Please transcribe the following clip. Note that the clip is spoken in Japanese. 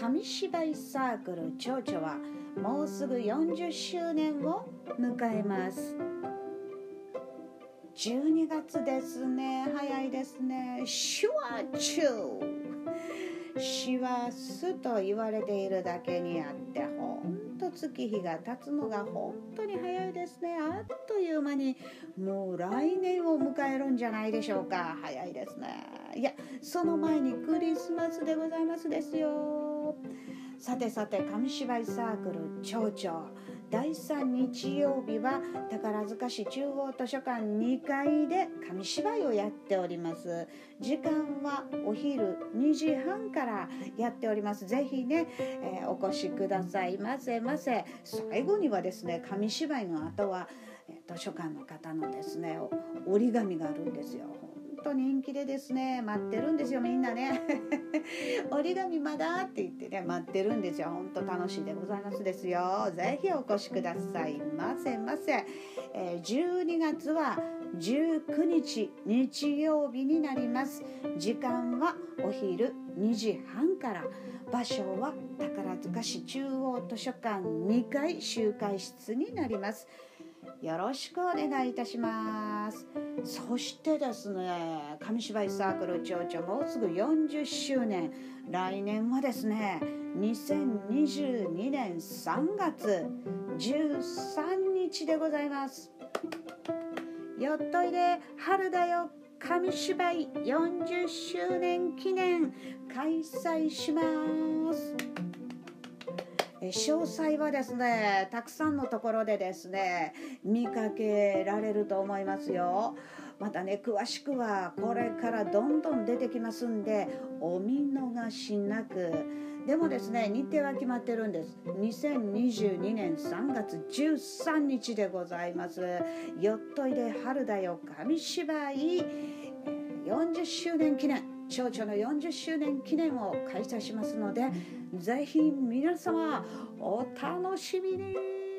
紙芝居サークル蝶々はもうすぐ40周年を迎えます。12月ですね。早いですね。シュワチュー師走と言われているだけにあってほんと月日が経つのが本当に早いですね。あっという間にもう来年を迎えるんじゃないでしょうか。早いですね。いやその前にクリスマスでございますですよ。さてさて紙芝居サークル町長第3日曜日は宝塚市中央図書館2階で紙芝居をやっております。時間はお昼2時半からやっております。ぜひね、えー、お越しくださいませませ。最後にはですね紙芝居の後は図書館の方のですね折り紙があるんですよ。と人気でですね待ってるんですよみんなね。折り紙まだって言ってね待ってるんですよ。本当楽しいでございますですよ。ぜひお越しくださいませませ、えー、12月は19日日曜日になります。時間はお昼2時半から。場所は宝塚市中央図書館2階集会室になります。よろしくお願いいたします。そしてですね紙芝居サークル町長もうすぐ40周年来年はですね2022年3月13日でございます。よっといで春だよ。紙芝居40周年記念開催します。詳細はですねたくさんのところでですね見かけられると思いますよ。またね詳しくはこれからどんどん出てきますんでお見逃しなく。でもですね日程は決まってるんです。2022年3月13日でございます。よっといで春だよ紙芝居。40周年記念。町長の40周年記念を開催しますのでぜひ皆様お楽しみに。